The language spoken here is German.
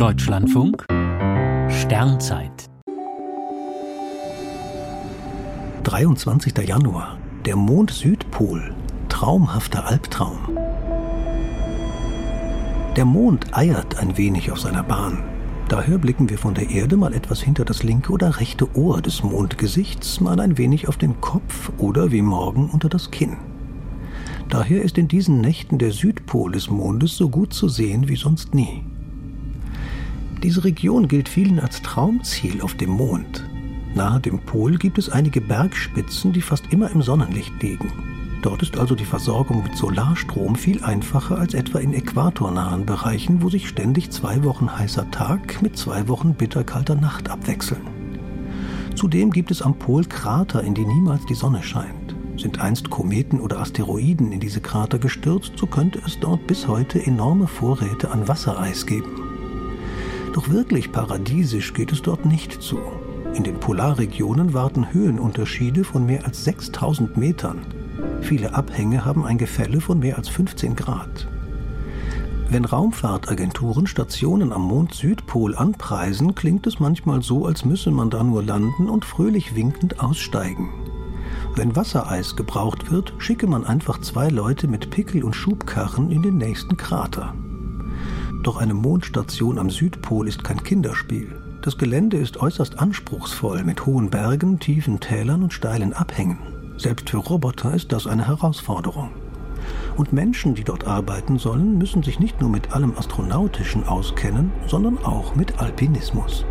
Deutschlandfunk Sternzeit 23. Januar. Der Mond Südpol. Traumhafter Albtraum. Der Mond eiert ein wenig auf seiner Bahn. Daher blicken wir von der Erde mal etwas hinter das linke oder rechte Ohr des Mondgesichts, mal ein wenig auf den Kopf oder wie morgen unter das Kinn. Daher ist in diesen Nächten der Südpol des Mondes so gut zu sehen wie sonst nie. Diese Region gilt vielen als Traumziel auf dem Mond. Nahe dem Pol gibt es einige Bergspitzen, die fast immer im Sonnenlicht liegen. Dort ist also die Versorgung mit Solarstrom viel einfacher als etwa in äquatornahen Bereichen, wo sich ständig zwei Wochen heißer Tag mit zwei Wochen bitterkalter Nacht abwechseln. Zudem gibt es am Pol Krater, in die niemals die Sonne scheint. Sind einst Kometen oder Asteroiden in diese Krater gestürzt, so könnte es dort bis heute enorme Vorräte an Wassereis geben. Doch wirklich paradiesisch geht es dort nicht zu. In den Polarregionen warten Höhenunterschiede von mehr als 6000 Metern. Viele Abhänge haben ein Gefälle von mehr als 15 Grad. Wenn Raumfahrtagenturen Stationen am Mond-Südpol anpreisen, klingt es manchmal so, als müsse man da nur landen und fröhlich winkend aussteigen. Wenn Wassereis gebraucht wird, schicke man einfach zwei Leute mit Pickel und Schubkarren in den nächsten Krater. Doch eine Mondstation am Südpol ist kein Kinderspiel. Das Gelände ist äußerst anspruchsvoll mit hohen Bergen, tiefen Tälern und steilen Abhängen. Selbst für Roboter ist das eine Herausforderung. Und Menschen, die dort arbeiten sollen, müssen sich nicht nur mit allem Astronautischen auskennen, sondern auch mit Alpinismus.